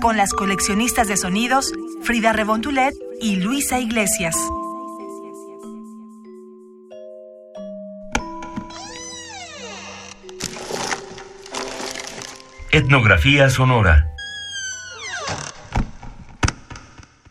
Con las coleccionistas de sonidos Frida Rebontulet y Luisa Iglesias. Etnografía sonora.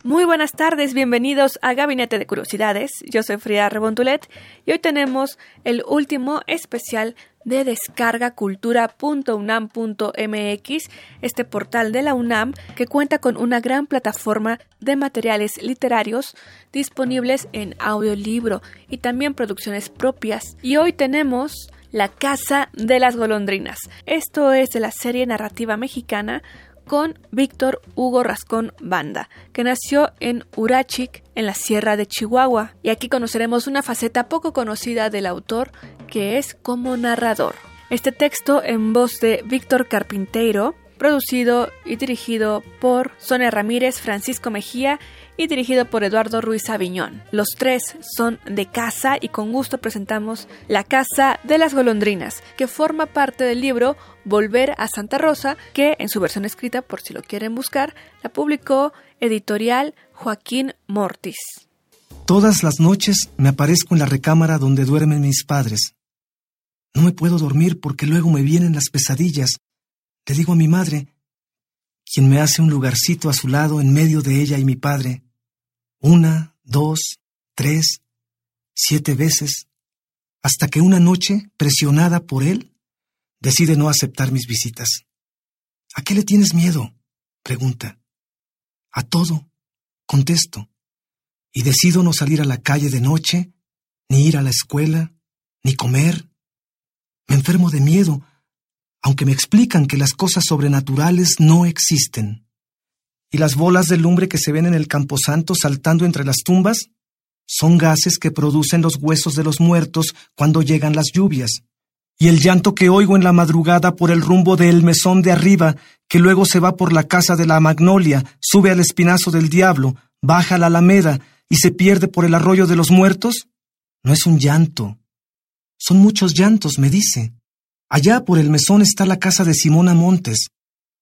Muy buenas tardes, bienvenidos a Gabinete de Curiosidades. Yo soy Frida Rebontulet y hoy tenemos el último especial de descargacultura.unam.mx, este portal de la UNAM que cuenta con una gran plataforma de materiales literarios disponibles en audiolibro y también producciones propias. Y hoy tenemos La Casa de las Golondrinas. Esto es de la serie narrativa mexicana con Víctor Hugo Rascón Banda, que nació en Urachic, en la Sierra de Chihuahua. Y aquí conoceremos una faceta poco conocida del autor, que es como narrador. Este texto en voz de Víctor Carpinteiro, producido y dirigido por Sonia Ramírez, Francisco Mejía y dirigido por Eduardo Ruiz Aviñón. Los tres son de casa y con gusto presentamos La Casa de las Golondrinas, que forma parte del libro Volver a Santa Rosa, que en su versión escrita, por si lo quieren buscar, la publicó editorial Joaquín Mortis. Todas las noches me aparezco en la recámara donde duermen mis padres. No me puedo dormir porque luego me vienen las pesadillas. Le digo a mi madre, quien me hace un lugarcito a su lado en medio de ella y mi padre. Una, dos, tres, siete veces, hasta que una noche, presionada por él, decide no aceptar mis visitas. ¿A qué le tienes miedo? pregunta. A todo, contesto. Y decido no salir a la calle de noche, ni ir a la escuela, ni comer. Me enfermo de miedo, aunque me explican que las cosas sobrenaturales no existen. ¿Y las bolas de lumbre que se ven en el camposanto saltando entre las tumbas? Son gases que producen los huesos de los muertos cuando llegan las lluvias. Y el llanto que oigo en la madrugada por el rumbo del mesón de arriba, que luego se va por la casa de la magnolia, sube al espinazo del diablo, baja a la alameda y se pierde por el arroyo de los muertos, no es un llanto. Son muchos llantos, me dice. Allá por el mesón está la casa de Simona Montes.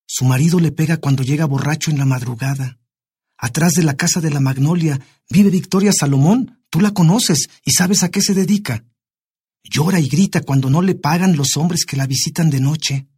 Su marido le pega cuando llega borracho en la madrugada. Atrás de la casa de la Magnolia vive Victoria Salomón. Tú la conoces y sabes a qué se dedica. Llora y grita cuando no le pagan los hombres que la visitan de noche.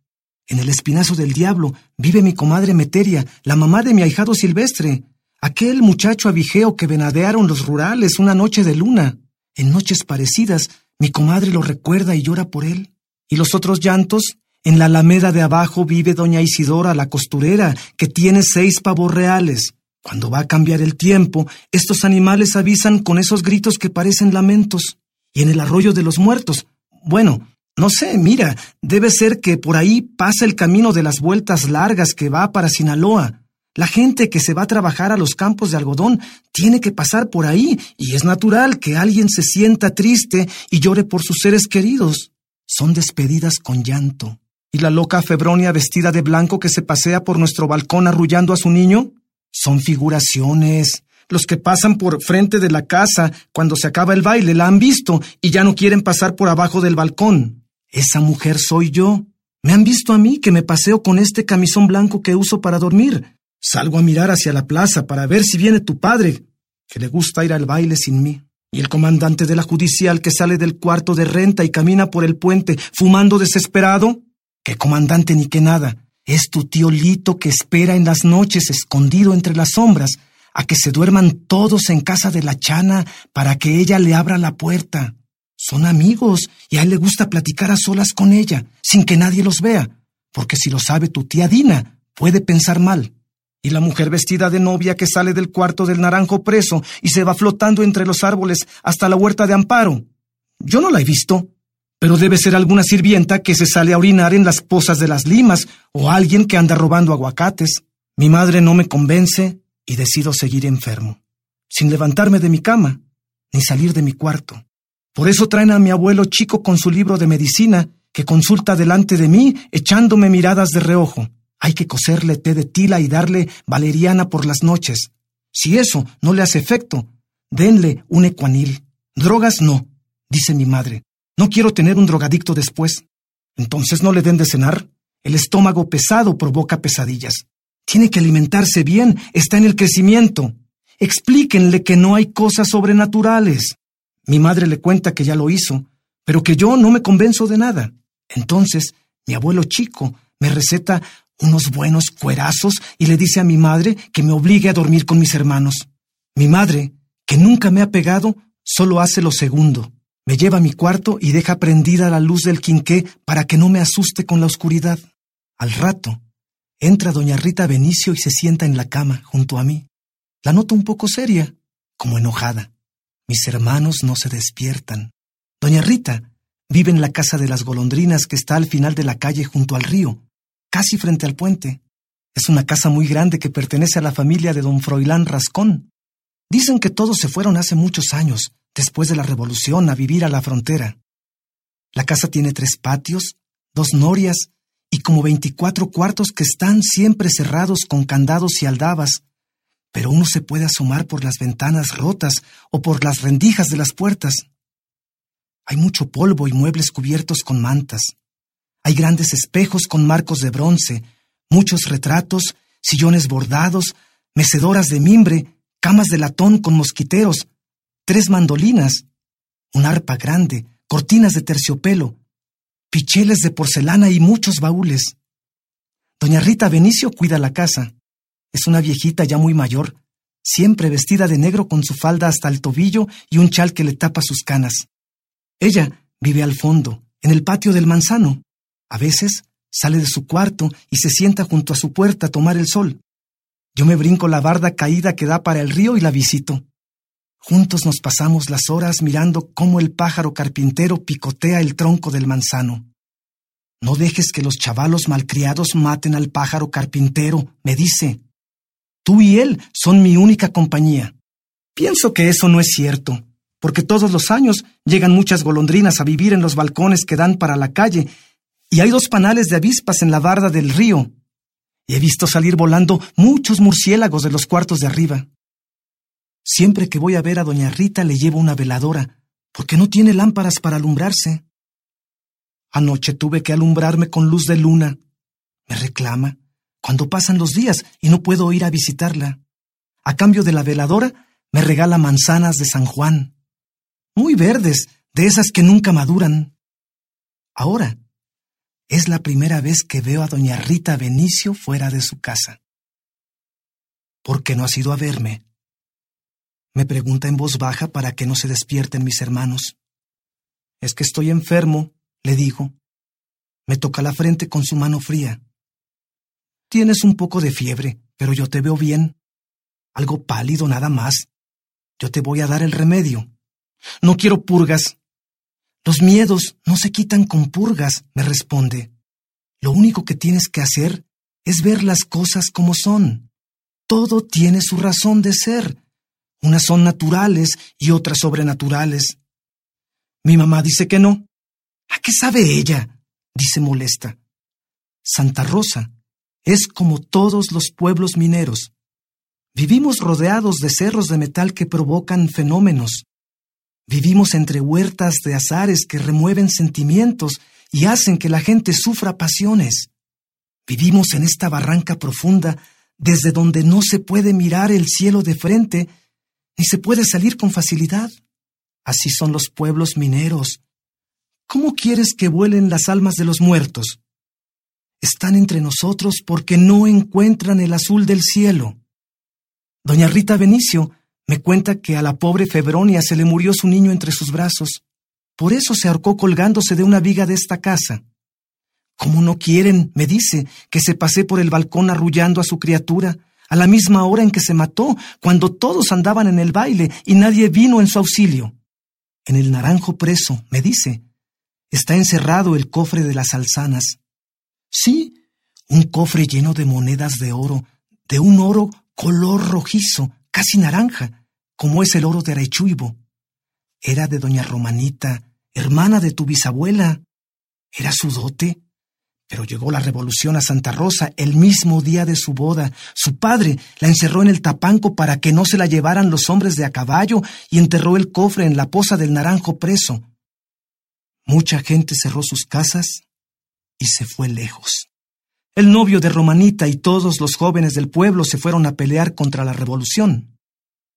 En el espinazo del diablo vive mi comadre Meteria, la mamá de mi ahijado Silvestre, aquel muchacho abijeo que venadearon los rurales una noche de luna. En noches parecidas, mi comadre lo recuerda y llora por él. Y los otros llantos, en la alameda de abajo vive doña Isidora, la costurera, que tiene seis pavos reales. Cuando va a cambiar el tiempo, estos animales avisan con esos gritos que parecen lamentos. Y en el arroyo de los muertos, bueno, no sé, mira, debe ser que por ahí pasa el camino de las vueltas largas que va para Sinaloa. La gente que se va a trabajar a los campos de algodón tiene que pasar por ahí, y es natural que alguien se sienta triste y llore por sus seres queridos. Son despedidas con llanto. ¿Y la loca Febronia vestida de blanco que se pasea por nuestro balcón arrullando a su niño? Son figuraciones. Los que pasan por frente de la casa cuando se acaba el baile la han visto y ya no quieren pasar por abajo del balcón. Esa mujer soy yo. Me han visto a mí que me paseo con este camisón blanco que uso para dormir. Salgo a mirar hacia la plaza para ver si viene tu padre, que le gusta ir al baile sin mí. Y el comandante de la judicial que sale del cuarto de renta y camina por el puente fumando desesperado. ¿Qué comandante ni qué nada? Es tu tío Lito que espera en las noches escondido entre las sombras a que se duerman todos en casa de la chana para que ella le abra la puerta. Son amigos y a él le gusta platicar a solas con ella, sin que nadie los vea, porque si lo sabe tu tía Dina, puede pensar mal. Y la mujer vestida de novia que sale del cuarto del naranjo preso y se va flotando entre los árboles hasta la huerta de amparo. Yo no la he visto, pero debe ser alguna sirvienta que se sale a orinar en las pozas de las limas o alguien que anda robando aguacates. Mi madre no me convence y decido seguir enfermo, sin levantarme de mi cama, ni salir de mi cuarto. Por eso traen a mi abuelo chico con su libro de medicina, que consulta delante de mí, echándome miradas de reojo. Hay que coserle té de tila y darle valeriana por las noches. Si eso no le hace efecto, denle un ecuanil. Drogas no, dice mi madre. No quiero tener un drogadicto después. Entonces no le den de cenar. El estómago pesado provoca pesadillas. Tiene que alimentarse bien, está en el crecimiento. Explíquenle que no hay cosas sobrenaturales. Mi madre le cuenta que ya lo hizo, pero que yo no me convenzo de nada. Entonces, mi abuelo chico me receta unos buenos cuerazos y le dice a mi madre que me obligue a dormir con mis hermanos. Mi madre, que nunca me ha pegado, solo hace lo segundo. Me lleva a mi cuarto y deja prendida la luz del quinqué para que no me asuste con la oscuridad. Al rato, entra doña Rita Benicio y se sienta en la cama junto a mí. La noto un poco seria, como enojada. Mis hermanos no se despiertan. Doña Rita vive en la casa de las golondrinas que está al final de la calle junto al río, casi frente al puente. Es una casa muy grande que pertenece a la familia de don Froilán Rascón. Dicen que todos se fueron hace muchos años, después de la revolución, a vivir a la frontera. La casa tiene tres patios, dos norias y como veinticuatro cuartos que están siempre cerrados con candados y aldabas, pero uno se puede asomar por las ventanas rotas o por las rendijas de las puertas. Hay mucho polvo y muebles cubiertos con mantas. Hay grandes espejos con marcos de bronce, muchos retratos, sillones bordados, mecedoras de mimbre, camas de latón con mosquiteros, tres mandolinas, un arpa grande, cortinas de terciopelo, picheles de porcelana y muchos baúles. Doña Rita Benicio cuida la casa. Es una viejita ya muy mayor, siempre vestida de negro con su falda hasta el tobillo y un chal que le tapa sus canas. Ella vive al fondo, en el patio del manzano. A veces sale de su cuarto y se sienta junto a su puerta a tomar el sol. Yo me brinco la barda caída que da para el río y la visito. Juntos nos pasamos las horas mirando cómo el pájaro carpintero picotea el tronco del manzano. No dejes que los chavalos malcriados maten al pájaro carpintero, me dice. Tú y él son mi única compañía. Pienso que eso no es cierto, porque todos los años llegan muchas golondrinas a vivir en los balcones que dan para la calle, y hay dos panales de avispas en la barda del río. Y he visto salir volando muchos murciélagos de los cuartos de arriba. Siempre que voy a ver a doña Rita le llevo una veladora, porque no tiene lámparas para alumbrarse. Anoche tuve que alumbrarme con luz de luna. Me reclama cuando pasan los días y no puedo ir a visitarla. A cambio de la veladora, me regala manzanas de San Juan. Muy verdes, de esas que nunca maduran. Ahora, es la primera vez que veo a doña Rita Benicio fuera de su casa. ¿Por qué no has ido a verme? Me pregunta en voz baja para que no se despierten mis hermanos. Es que estoy enfermo, le digo. Me toca la frente con su mano fría. Tienes un poco de fiebre, pero yo te veo bien. Algo pálido nada más. Yo te voy a dar el remedio. No quiero purgas. Los miedos no se quitan con purgas, me responde. Lo único que tienes que hacer es ver las cosas como son. Todo tiene su razón de ser. Unas son naturales y otras sobrenaturales. Mi mamá dice que no. ¿A qué sabe ella? dice molesta. Santa Rosa es como todos los pueblos mineros. Vivimos rodeados de cerros de metal que provocan fenómenos. Vivimos entre huertas de azares que remueven sentimientos y hacen que la gente sufra pasiones. Vivimos en esta barranca profunda desde donde no se puede mirar el cielo de frente ni se puede salir con facilidad. Así son los pueblos mineros. ¿Cómo quieres que vuelen las almas de los muertos? están entre nosotros porque no encuentran el azul del cielo. Doña Rita Benicio me cuenta que a la pobre Febronia se le murió su niño entre sus brazos. Por eso se ahorcó colgándose de una viga de esta casa. ¿Cómo no quieren, me dice, que se pase por el balcón arrullando a su criatura, a la misma hora en que se mató, cuando todos andaban en el baile y nadie vino en su auxilio? En el naranjo preso, me dice, está encerrado el cofre de las alzanas. Sí, un cofre lleno de monedas de oro, de un oro color rojizo, casi naranja, como es el oro de Arechuibo. Era de doña Romanita, hermana de tu bisabuela. Era su dote. Pero llegó la revolución a Santa Rosa el mismo día de su boda. Su padre la encerró en el tapanco para que no se la llevaran los hombres de a caballo y enterró el cofre en la poza del naranjo preso. Mucha gente cerró sus casas y se fue lejos. El novio de Romanita y todos los jóvenes del pueblo se fueron a pelear contra la revolución.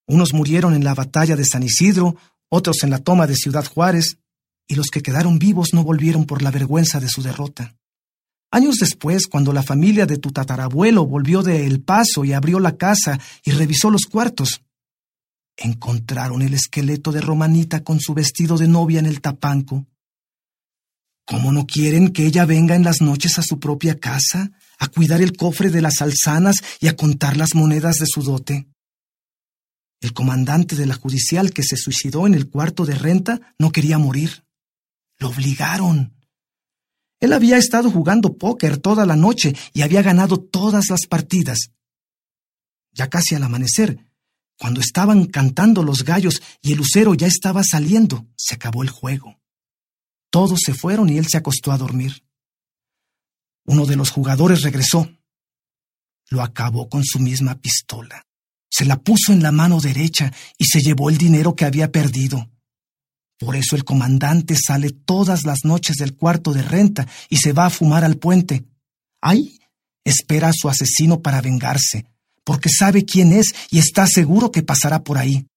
Unos murieron en la batalla de San Isidro, otros en la toma de Ciudad Juárez, y los que quedaron vivos no volvieron por la vergüenza de su derrota. Años después, cuando la familia de tu tatarabuelo volvió de El Paso y abrió la casa y revisó los cuartos, encontraron el esqueleto de Romanita con su vestido de novia en el tapanco. ¿Cómo no quieren que ella venga en las noches a su propia casa, a cuidar el cofre de las alzanas y a contar las monedas de su dote? El comandante de la judicial que se suicidó en el cuarto de renta no quería morir. Lo obligaron. Él había estado jugando póker toda la noche y había ganado todas las partidas. Ya casi al amanecer, cuando estaban cantando los gallos y el lucero ya estaba saliendo, se acabó el juego. Todos se fueron y él se acostó a dormir. Uno de los jugadores regresó. Lo acabó con su misma pistola. Se la puso en la mano derecha y se llevó el dinero que había perdido. Por eso el comandante sale todas las noches del cuarto de renta y se va a fumar al puente. Ahí espera a su asesino para vengarse, porque sabe quién es y está seguro que pasará por ahí.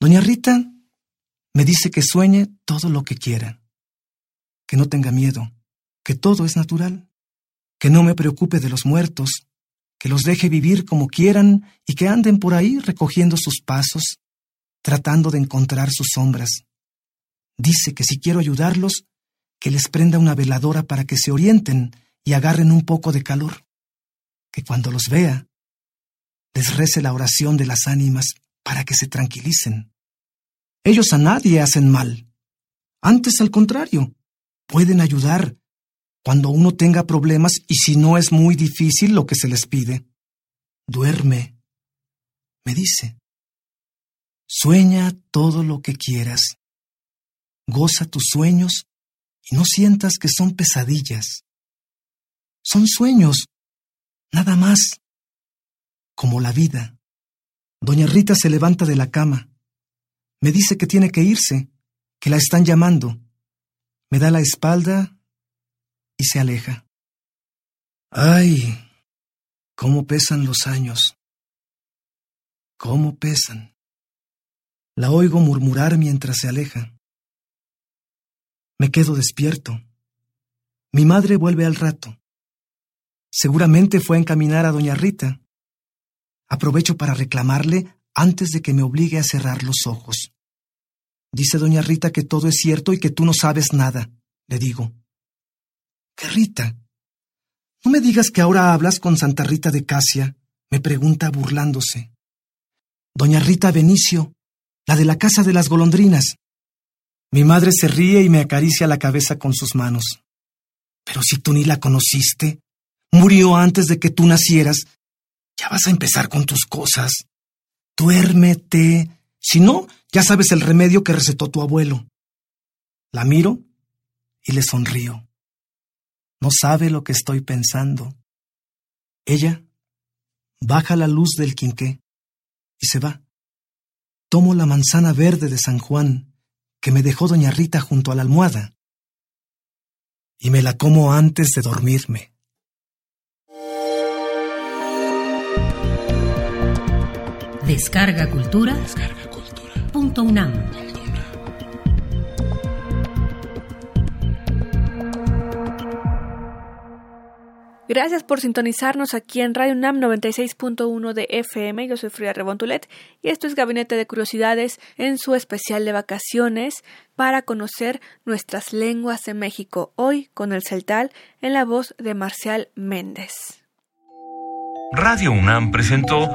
Doña Rita me dice que sueñe todo lo que quiera, que no tenga miedo, que todo es natural, que no me preocupe de los muertos, que los deje vivir como quieran y que anden por ahí recogiendo sus pasos, tratando de encontrar sus sombras. Dice que si quiero ayudarlos, que les prenda una veladora para que se orienten y agarren un poco de calor, que cuando los vea, les rece la oración de las ánimas para que se tranquilicen. Ellos a nadie hacen mal. Antes, al contrario, pueden ayudar cuando uno tenga problemas y si no es muy difícil lo que se les pide. Duerme, me dice. Sueña todo lo que quieras. Goza tus sueños y no sientas que son pesadillas. Son sueños, nada más. Como la vida. Doña Rita se levanta de la cama. Me dice que tiene que irse, que la están llamando. Me da la espalda y se aleja. ¡Ay! ¿Cómo pesan los años? ¿Cómo pesan? La oigo murmurar mientras se aleja. Me quedo despierto. Mi madre vuelve al rato. Seguramente fue a encaminar a doña Rita. Aprovecho para reclamarle antes de que me obligue a cerrar los ojos. Dice doña Rita que todo es cierto y que tú no sabes nada, le digo. ¿Qué Rita? No me digas que ahora hablas con Santa Rita de Casia, me pregunta burlándose. Doña Rita Benicio, la de la casa de las golondrinas. Mi madre se ríe y me acaricia la cabeza con sus manos. Pero si tú ni la conociste, murió antes de que tú nacieras, ya vas a empezar con tus cosas. Duérmete. Si no, ya sabes el remedio que recetó tu abuelo. La miro y le sonrío. No sabe lo que estoy pensando. Ella baja la luz del quinqué y se va. Tomo la manzana verde de San Juan que me dejó doña Rita junto a la almohada y me la como antes de dormirme. Descarga Cultura. Punto UNAM. Gracias por sintonizarnos aquí en Radio UNAM 96.1 de FM. Yo soy Frida Rebontulet y esto es Gabinete de Curiosidades en su especial de vacaciones para conocer nuestras lenguas de México. Hoy con el celtal en la voz de Marcial Méndez. Radio UNAM presentó